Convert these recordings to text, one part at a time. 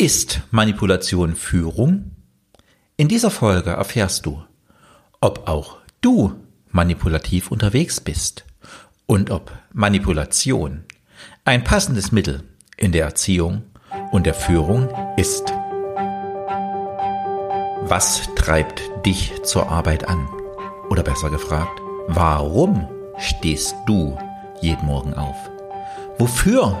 Ist Manipulation Führung? In dieser Folge erfährst du, ob auch du manipulativ unterwegs bist und ob Manipulation ein passendes Mittel in der Erziehung und der Führung ist. Was treibt dich zur Arbeit an? Oder besser gefragt, warum stehst du jeden Morgen auf? Wofür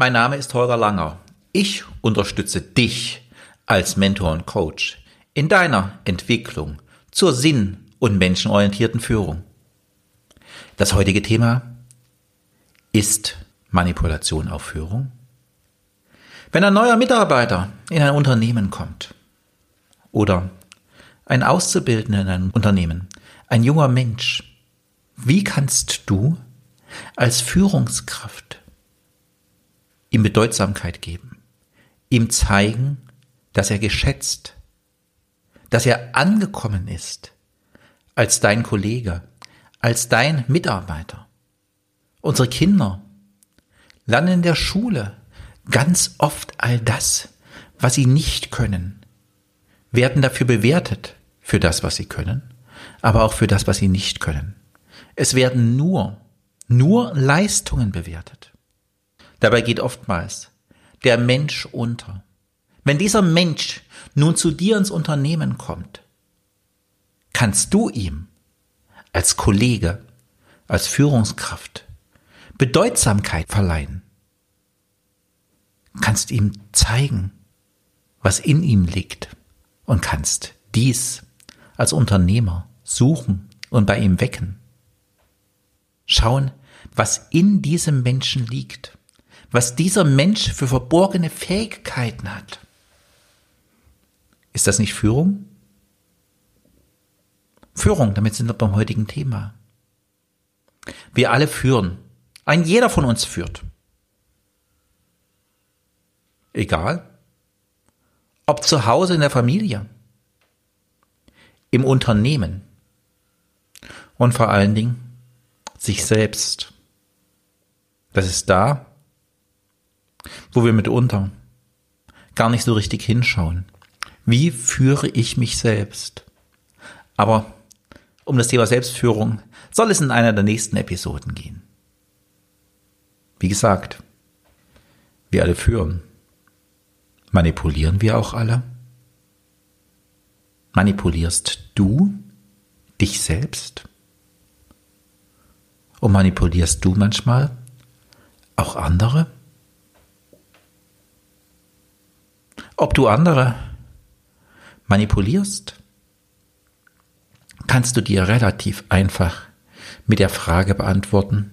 Mein Name ist Holger Langer. Ich unterstütze dich als Mentor und Coach in deiner Entwicklung zur sinn- und menschenorientierten Führung. Das heutige Thema ist Manipulation auf Führung. Wenn ein neuer Mitarbeiter in ein Unternehmen kommt oder ein Auszubildender in einem Unternehmen, ein junger Mensch, wie kannst du als Führungskraft ihm Bedeutsamkeit geben, ihm zeigen, dass er geschätzt, dass er angekommen ist als dein Kollege, als dein Mitarbeiter. Unsere Kinder lernen in der Schule ganz oft all das, was sie nicht können, werden dafür bewertet für das, was sie können, aber auch für das, was sie nicht können. Es werden nur, nur Leistungen bewertet. Dabei geht oftmals der Mensch unter. Wenn dieser Mensch nun zu dir ins Unternehmen kommt, kannst du ihm als Kollege, als Führungskraft Bedeutsamkeit verleihen. Kannst ihm zeigen, was in ihm liegt und kannst dies als Unternehmer suchen und bei ihm wecken. Schauen, was in diesem Menschen liegt was dieser Mensch für verborgene Fähigkeiten hat. Ist das nicht Führung? Führung, damit sind wir beim heutigen Thema. Wir alle führen. Ein jeder von uns führt. Egal. Ob zu Hause in der Familie, im Unternehmen und vor allen Dingen sich selbst. Das ist da, wo wir mitunter gar nicht so richtig hinschauen. Wie führe ich mich selbst? Aber um das Thema Selbstführung soll es in einer der nächsten Episoden gehen. Wie gesagt, wir alle führen. Manipulieren wir auch alle? Manipulierst du dich selbst? Und manipulierst du manchmal auch andere? Ob du andere manipulierst, kannst du dir relativ einfach mit der Frage beantworten,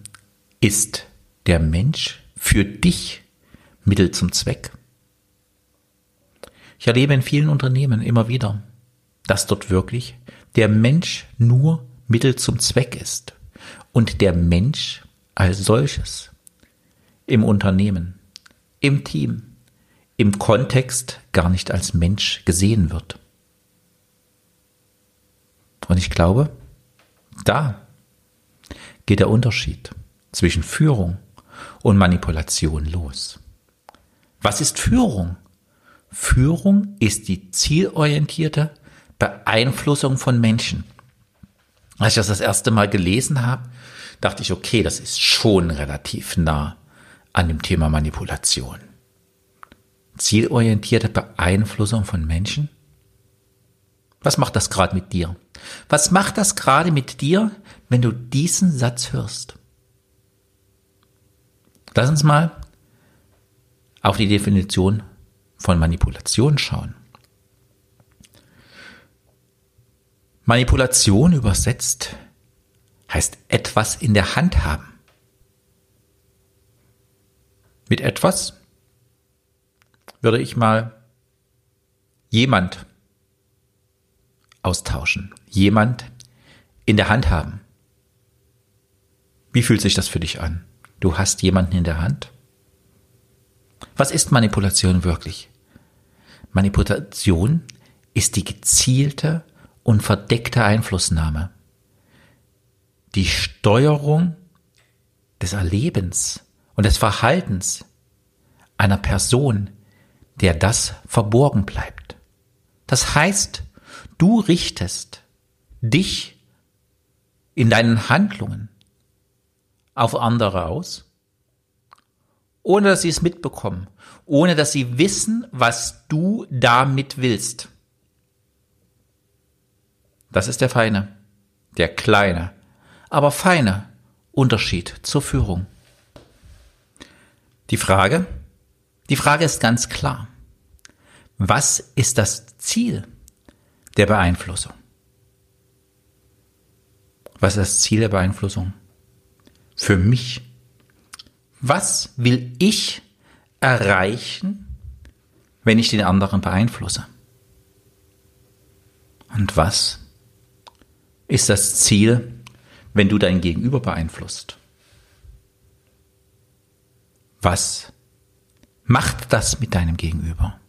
ist der Mensch für dich Mittel zum Zweck? Ich erlebe in vielen Unternehmen immer wieder, dass dort wirklich der Mensch nur Mittel zum Zweck ist und der Mensch als solches im Unternehmen, im Team, im Kontext gar nicht als Mensch gesehen wird. Und ich glaube, da geht der Unterschied zwischen Führung und Manipulation los. Was ist Führung? Führung ist die zielorientierte Beeinflussung von Menschen. Als ich das das erste Mal gelesen habe, dachte ich, okay, das ist schon relativ nah an dem Thema Manipulation zielorientierte Beeinflussung von Menschen? Was macht das gerade mit dir? Was macht das gerade mit dir, wenn du diesen Satz hörst? Lass uns mal auf die Definition von Manipulation schauen. Manipulation übersetzt heißt etwas in der Hand haben. Mit etwas würde ich mal jemand austauschen, jemand in der Hand haben. Wie fühlt sich das für dich an? Du hast jemanden in der Hand? Was ist Manipulation wirklich? Manipulation ist die gezielte und verdeckte Einflussnahme, die Steuerung des Erlebens und des Verhaltens einer Person, der das verborgen bleibt. Das heißt, du richtest dich in deinen Handlungen auf andere aus, ohne dass sie es mitbekommen, ohne dass sie wissen, was du damit willst. Das ist der feine, der kleine, aber feine Unterschied zur Führung. Die Frage, die Frage ist ganz klar. Was ist das Ziel der Beeinflussung? Was ist das Ziel der Beeinflussung? Für mich. Was will ich erreichen, wenn ich den anderen beeinflusse? Und was ist das Ziel, wenn du dein Gegenüber beeinflusst? Was macht das mit deinem Gegenüber?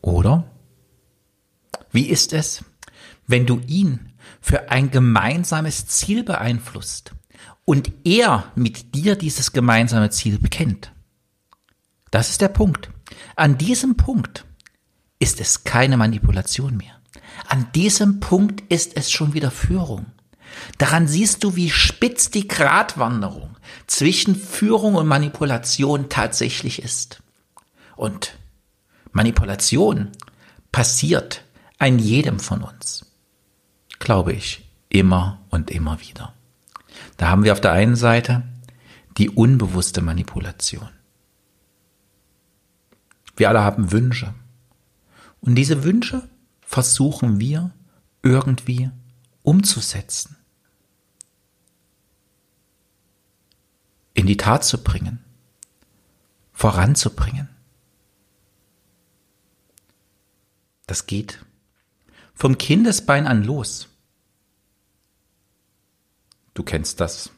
Oder wie ist es, wenn du ihn für ein gemeinsames Ziel beeinflusst und er mit dir dieses gemeinsame Ziel bekennt? Das ist der Punkt. An diesem Punkt ist es keine Manipulation mehr. An diesem Punkt ist es schon wieder Führung. Daran siehst du, wie spitz die Gratwanderung zwischen Führung und Manipulation tatsächlich ist. Und Manipulation passiert an jedem von uns. Glaube ich, immer und immer wieder. Da haben wir auf der einen Seite die unbewusste Manipulation. Wir alle haben Wünsche. Und diese Wünsche versuchen wir irgendwie umzusetzen. In die Tat zu bringen. Voranzubringen. Das geht vom Kindesbein an los. Du kennst das.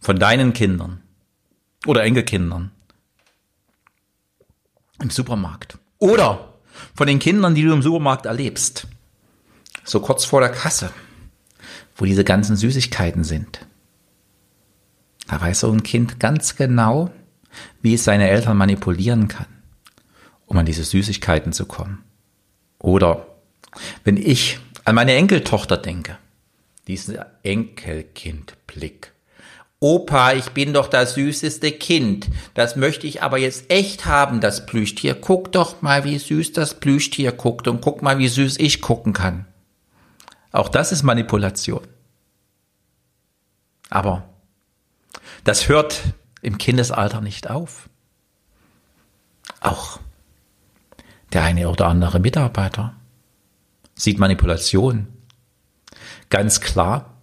Von deinen Kindern oder Enkelkindern im Supermarkt. Oder von den Kindern, die du im Supermarkt erlebst. So kurz vor der Kasse, wo diese ganzen Süßigkeiten sind. Da weiß so ein Kind ganz genau, wie es seine Eltern manipulieren kann, um an diese Süßigkeiten zu kommen. Oder wenn ich an meine Enkeltochter denke, diesen Enkelkindblick. Opa, ich bin doch das süßeste Kind. Das möchte ich aber jetzt echt haben, das Plüschtier. Guck doch mal, wie süß das Plüschtier guckt und guck mal, wie süß ich gucken kann. Auch das ist Manipulation. Aber das hört im Kindesalter nicht auf. Auch der eine oder andere Mitarbeiter sieht Manipulation ganz klar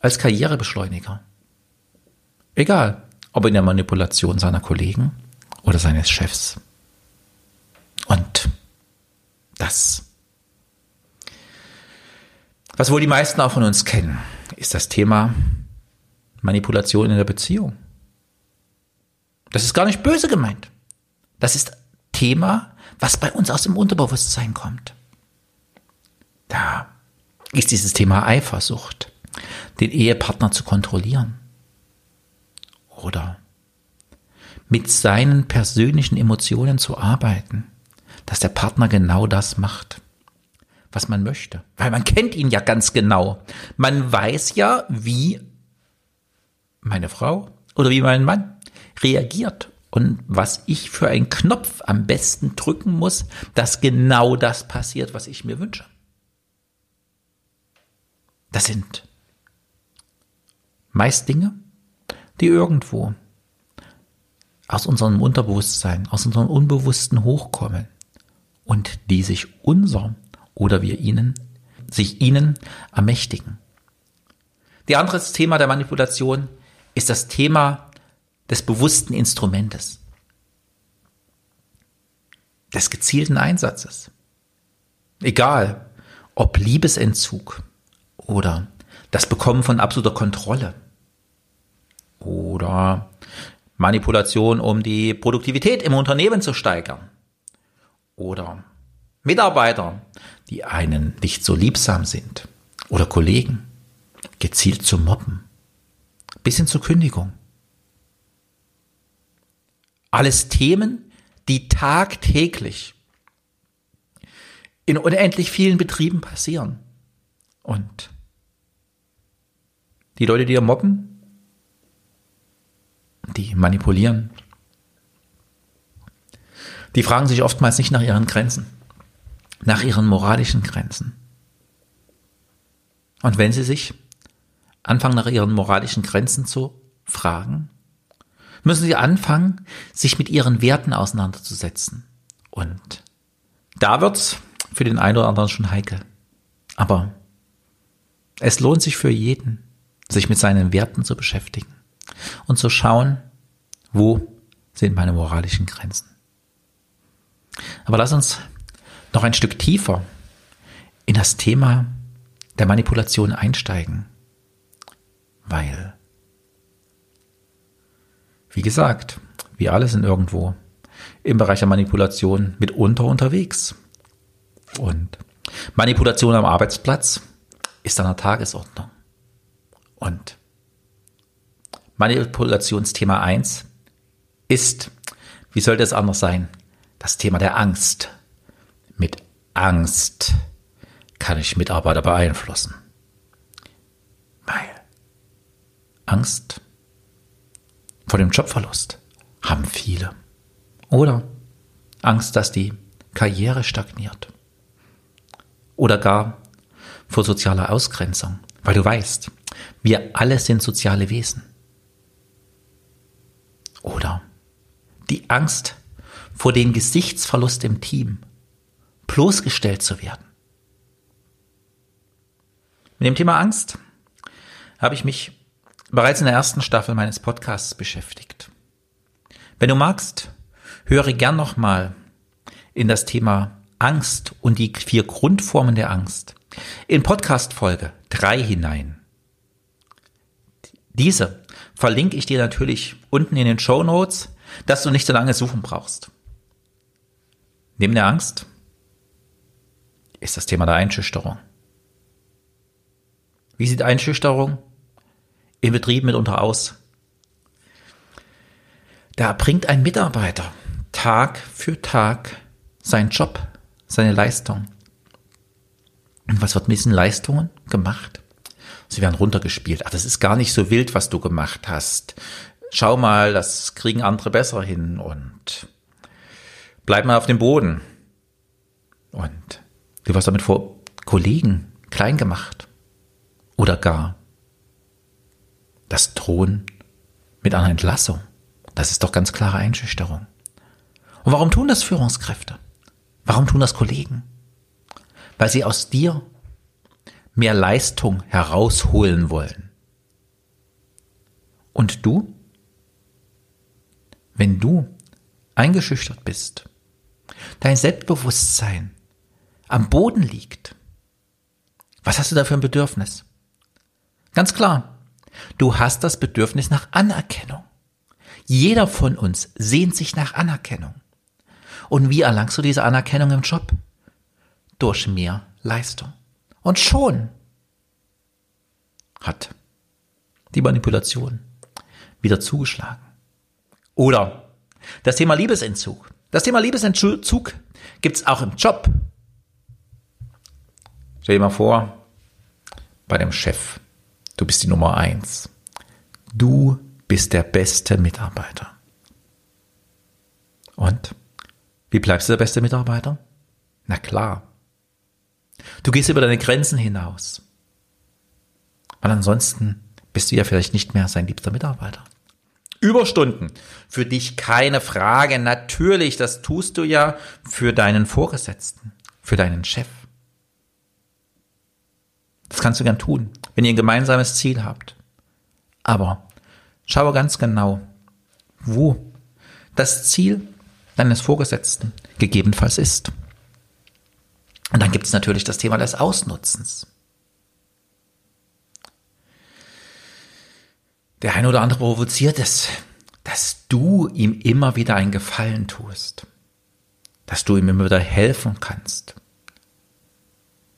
als Karrierebeschleuniger. Egal, ob in der Manipulation seiner Kollegen oder seines Chefs. Und das, was wohl die meisten auch von uns kennen, ist das Thema Manipulation in der Beziehung. Das ist gar nicht böse gemeint. Das ist Thema, was bei uns aus dem Unterbewusstsein kommt. Da ist dieses Thema Eifersucht, den Ehepartner zu kontrollieren oder mit seinen persönlichen Emotionen zu arbeiten, dass der Partner genau das macht, was man möchte. Weil man kennt ihn ja ganz genau. Man weiß ja, wie meine Frau oder wie mein Mann reagiert und was ich für einen Knopf am besten drücken muss, dass genau das passiert, was ich mir wünsche. Das sind meist Dinge, die irgendwo aus unserem Unterbewusstsein, aus unserem Unbewussten hochkommen und die sich unser oder wir ihnen, sich ihnen ermächtigen. Die andere Thema der Manipulation ist das Thema des bewussten Instrumentes. des gezielten Einsatzes. Egal, ob Liebesentzug oder das Bekommen von absoluter Kontrolle oder Manipulation, um die Produktivität im Unternehmen zu steigern oder Mitarbeiter, die einen nicht so liebsam sind oder Kollegen gezielt zu mobben, bis hin zur Kündigung. Alles Themen, die tagtäglich in unendlich vielen Betrieben passieren. Und die Leute, die ihr mobben, die manipulieren, die fragen sich oftmals nicht nach ihren Grenzen, nach ihren moralischen Grenzen. Und wenn sie sich anfangen, nach ihren moralischen Grenzen zu fragen, müssen sie anfangen, sich mit ihren Werten auseinanderzusetzen. Und da wird's für den einen oder anderen schon heikel. Aber es lohnt sich für jeden, sich mit seinen Werten zu beschäftigen und zu schauen, wo sind meine moralischen Grenzen. Aber lass uns noch ein Stück tiefer in das Thema der Manipulation einsteigen, weil wie gesagt, wir alle sind irgendwo im Bereich der Manipulation mitunter unterwegs. Und Manipulation am Arbeitsplatz ist an der Tagesordnung. Und Manipulationsthema 1 ist, wie sollte es anders sein, das Thema der Angst. Mit Angst kann ich Mitarbeiter beeinflussen. Weil Angst vor dem Jobverlust haben viele. Oder Angst, dass die Karriere stagniert. Oder gar vor sozialer Ausgrenzung, weil du weißt, wir alle sind soziale Wesen. Oder die Angst vor dem Gesichtsverlust im Team, bloßgestellt zu werden. Mit dem Thema Angst habe ich mich bereits in der ersten Staffel meines Podcasts beschäftigt. Wenn du magst, höre gern nochmal in das Thema Angst und die vier Grundformen der Angst in Podcast Folge 3 hinein. Diese verlinke ich dir natürlich unten in den Show Notes, dass du nicht so lange suchen brauchst. Neben der Angst ist das Thema der Einschüchterung. Wie sieht Einschüchterung in Betrieben mitunter aus. Da bringt ein Mitarbeiter Tag für Tag seinen Job, seine Leistung. Und was wird mit diesen Leistungen gemacht? Sie werden runtergespielt. Ach, das ist gar nicht so wild, was du gemacht hast. Schau mal, das kriegen andere besser hin und bleib mal auf dem Boden. Und du wirst damit vor Kollegen klein gemacht oder gar das Drohen mit einer Entlassung. Das ist doch ganz klare Einschüchterung. Und warum tun das Führungskräfte? Warum tun das Kollegen? Weil sie aus dir mehr Leistung herausholen wollen. Und du? Wenn du eingeschüchtert bist, dein Selbstbewusstsein am Boden liegt, was hast du da für ein Bedürfnis? Ganz klar, Du hast das Bedürfnis nach Anerkennung. Jeder von uns sehnt sich nach Anerkennung. Und wie erlangst du diese Anerkennung im Job? Durch mehr Leistung. Und schon hat die Manipulation wieder zugeschlagen. Oder das Thema Liebesentzug. Das Thema Liebesentzug gibt's auch im Job. Stell dir mal vor, bei dem Chef Du bist die Nummer eins. Du bist der beste Mitarbeiter. Und? Wie bleibst du der beste Mitarbeiter? Na klar. Du gehst über deine Grenzen hinaus. Weil ansonsten bist du ja vielleicht nicht mehr sein liebster Mitarbeiter. Überstunden. Für dich keine Frage. Natürlich, das tust du ja für deinen Vorgesetzten, für deinen Chef. Das kannst du gern tun, wenn ihr ein gemeinsames Ziel habt. Aber schaue ganz genau, wo das Ziel deines Vorgesetzten gegebenenfalls ist. Und dann gibt es natürlich das Thema des Ausnutzens. Der eine oder andere provoziert es, dass du ihm immer wieder einen Gefallen tust, dass du ihm immer wieder helfen kannst.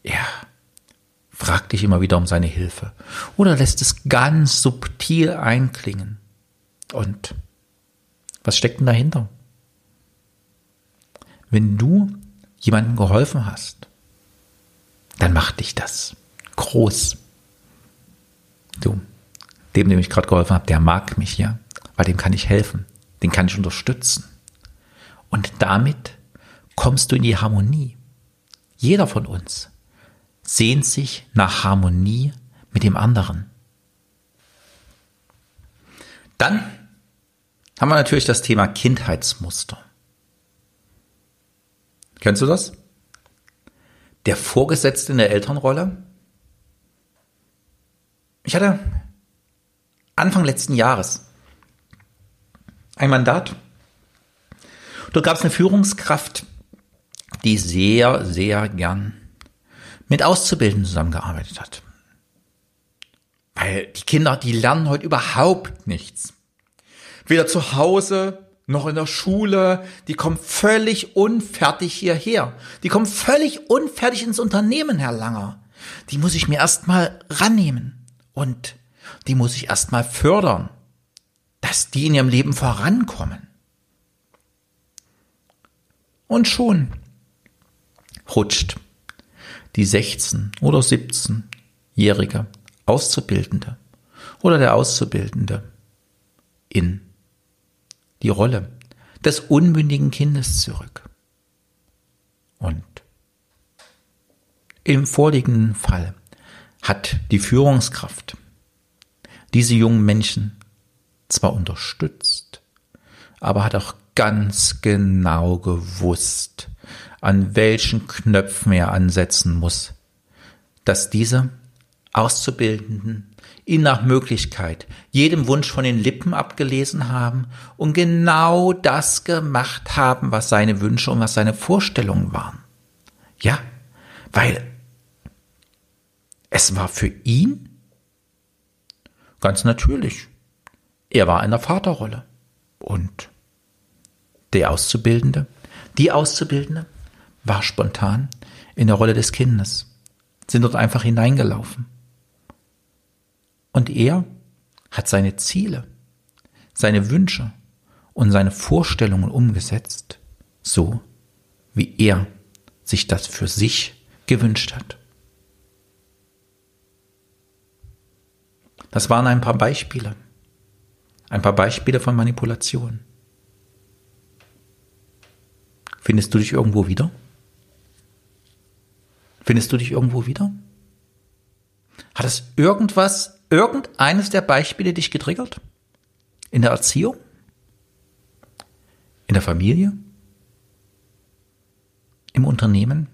Er fragt dich immer wieder um seine Hilfe oder lässt es ganz subtil einklingen. Und was steckt denn dahinter? Wenn du jemandem geholfen hast, dann macht dich das groß. Du, dem, dem ich gerade geholfen habe, der mag mich, ja, weil dem kann ich helfen, den kann ich unterstützen. Und damit kommst du in die Harmonie. Jeder von uns sehnt sich nach Harmonie mit dem anderen. Dann haben wir natürlich das Thema Kindheitsmuster. Kennst du das? Der Vorgesetzte in der Elternrolle? Ich hatte Anfang letzten Jahres ein Mandat. Dort gab es eine Führungskraft, die sehr, sehr gern mit Auszubildenden zusammengearbeitet hat. Weil die Kinder, die lernen heute überhaupt nichts. Weder zu Hause noch in der Schule. Die kommen völlig unfertig hierher. Die kommen völlig unfertig ins Unternehmen, Herr Langer. Die muss ich mir erstmal rannehmen. Und die muss ich erstmal fördern, dass die in ihrem Leben vorankommen. Und schon rutscht die 16 oder 17-jährige Auszubildende oder der Auszubildende in die Rolle des unmündigen Kindes zurück. Und im vorliegenden Fall hat die Führungskraft diese jungen Menschen zwar unterstützt, aber hat auch ganz genau gewusst, an welchen Knöpfen er ansetzen muss, dass diese Auszubildenden ihn nach Möglichkeit jedem Wunsch von den Lippen abgelesen haben und genau das gemacht haben, was seine Wünsche und was seine Vorstellungen waren. Ja, weil es war für ihn Ganz natürlich. Er war in der Vaterrolle. Und der Auszubildende, die Auszubildende, war spontan in der Rolle des Kindes, sind dort einfach hineingelaufen. Und er hat seine Ziele, seine Wünsche und seine Vorstellungen umgesetzt, so wie er sich das für sich gewünscht hat. Das waren ein paar Beispiele. Ein paar Beispiele von Manipulation. Findest du dich irgendwo wieder? Findest du dich irgendwo wieder? Hat es irgendwas, irgendeines der Beispiele dich getriggert? In der Erziehung? In der Familie? Im Unternehmen?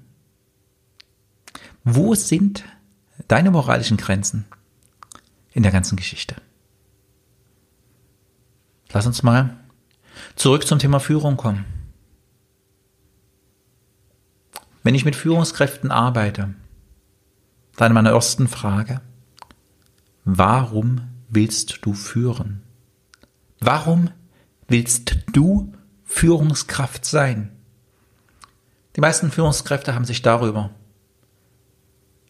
Wo sind deine moralischen Grenzen? in der ganzen Geschichte. Lass uns mal zurück zum Thema Führung kommen. Wenn ich mit Führungskräften arbeite, dann meine ersten Frage, warum willst du führen? Warum willst du Führungskraft sein? Die meisten Führungskräfte haben sich darüber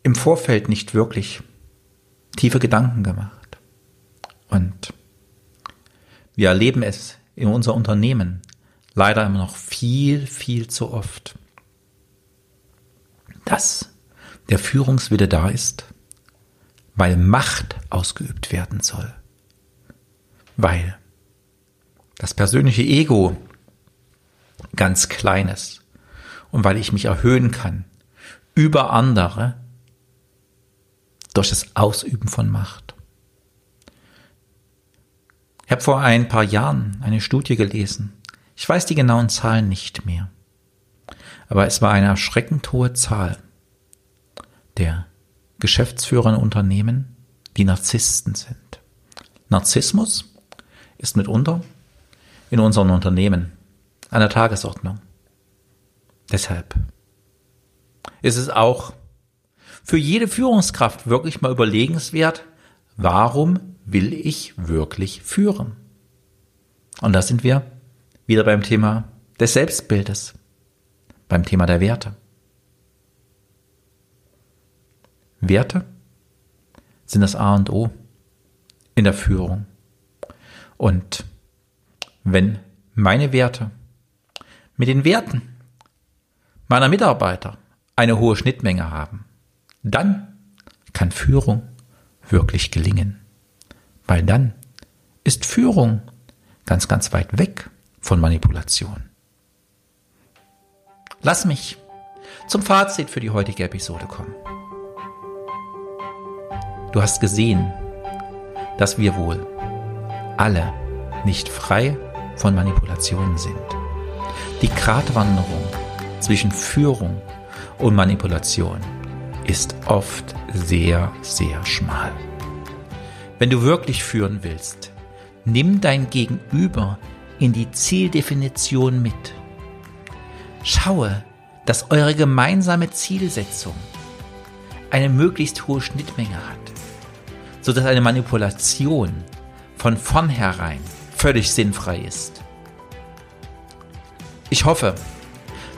im Vorfeld nicht wirklich tiefe Gedanken gemacht. Und wir erleben es in unser Unternehmen leider immer noch viel, viel zu oft, dass der Führungswille da ist, weil Macht ausgeübt werden soll, weil das persönliche Ego ganz klein ist und weil ich mich erhöhen kann über andere durch das Ausüben von Macht. Ich habe vor ein paar Jahren eine Studie gelesen. Ich weiß die genauen Zahlen nicht mehr. Aber es war eine erschreckend hohe Zahl der Geschäftsführer in Unternehmen, die Narzissten sind. Narzissmus ist mitunter in unseren Unternehmen an der Tagesordnung. Deshalb ist es auch für jede Führungskraft wirklich mal überlegenswert, warum will ich wirklich führen? Und da sind wir wieder beim Thema des Selbstbildes, beim Thema der Werte. Werte sind das A und O in der Führung. Und wenn meine Werte mit den Werten meiner Mitarbeiter eine hohe Schnittmenge haben, dann kann Führung wirklich gelingen. Weil dann ist Führung ganz, ganz weit weg von Manipulation. Lass mich zum Fazit für die heutige Episode kommen. Du hast gesehen, dass wir wohl alle nicht frei von Manipulationen sind. Die Gratwanderung zwischen Führung und Manipulation ist oft sehr, sehr schmal. Wenn du wirklich führen willst, nimm dein Gegenüber in die Zieldefinition mit. Schaue, dass eure gemeinsame Zielsetzung eine möglichst hohe Schnittmenge hat, sodass eine Manipulation von vornherein völlig sinnfrei ist. Ich hoffe,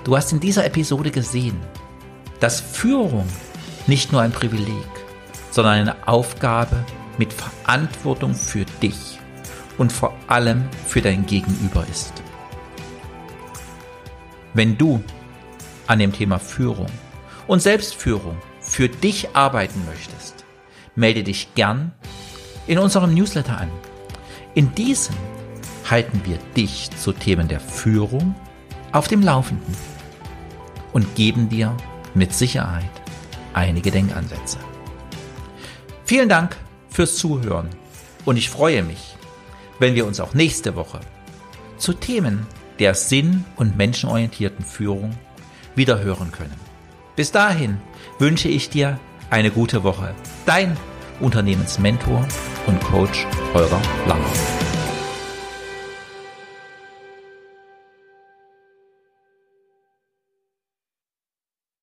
du hast in dieser Episode gesehen, dass Führung nicht nur ein Privileg, sondern eine Aufgabe mit Verantwortung für dich und vor allem für dein Gegenüber ist. Wenn du an dem Thema Führung und Selbstführung für dich arbeiten möchtest, melde dich gern in unserem Newsletter an. In diesem halten wir dich zu Themen der Führung auf dem Laufenden und geben dir mit Sicherheit einige Denkansätze. Vielen Dank fürs Zuhören und ich freue mich, wenn wir uns auch nächste Woche zu Themen der sinn- und menschenorientierten Führung wieder hören können. Bis dahin wünsche ich dir eine gute Woche. Dein Unternehmensmentor und Coach Holger Langer.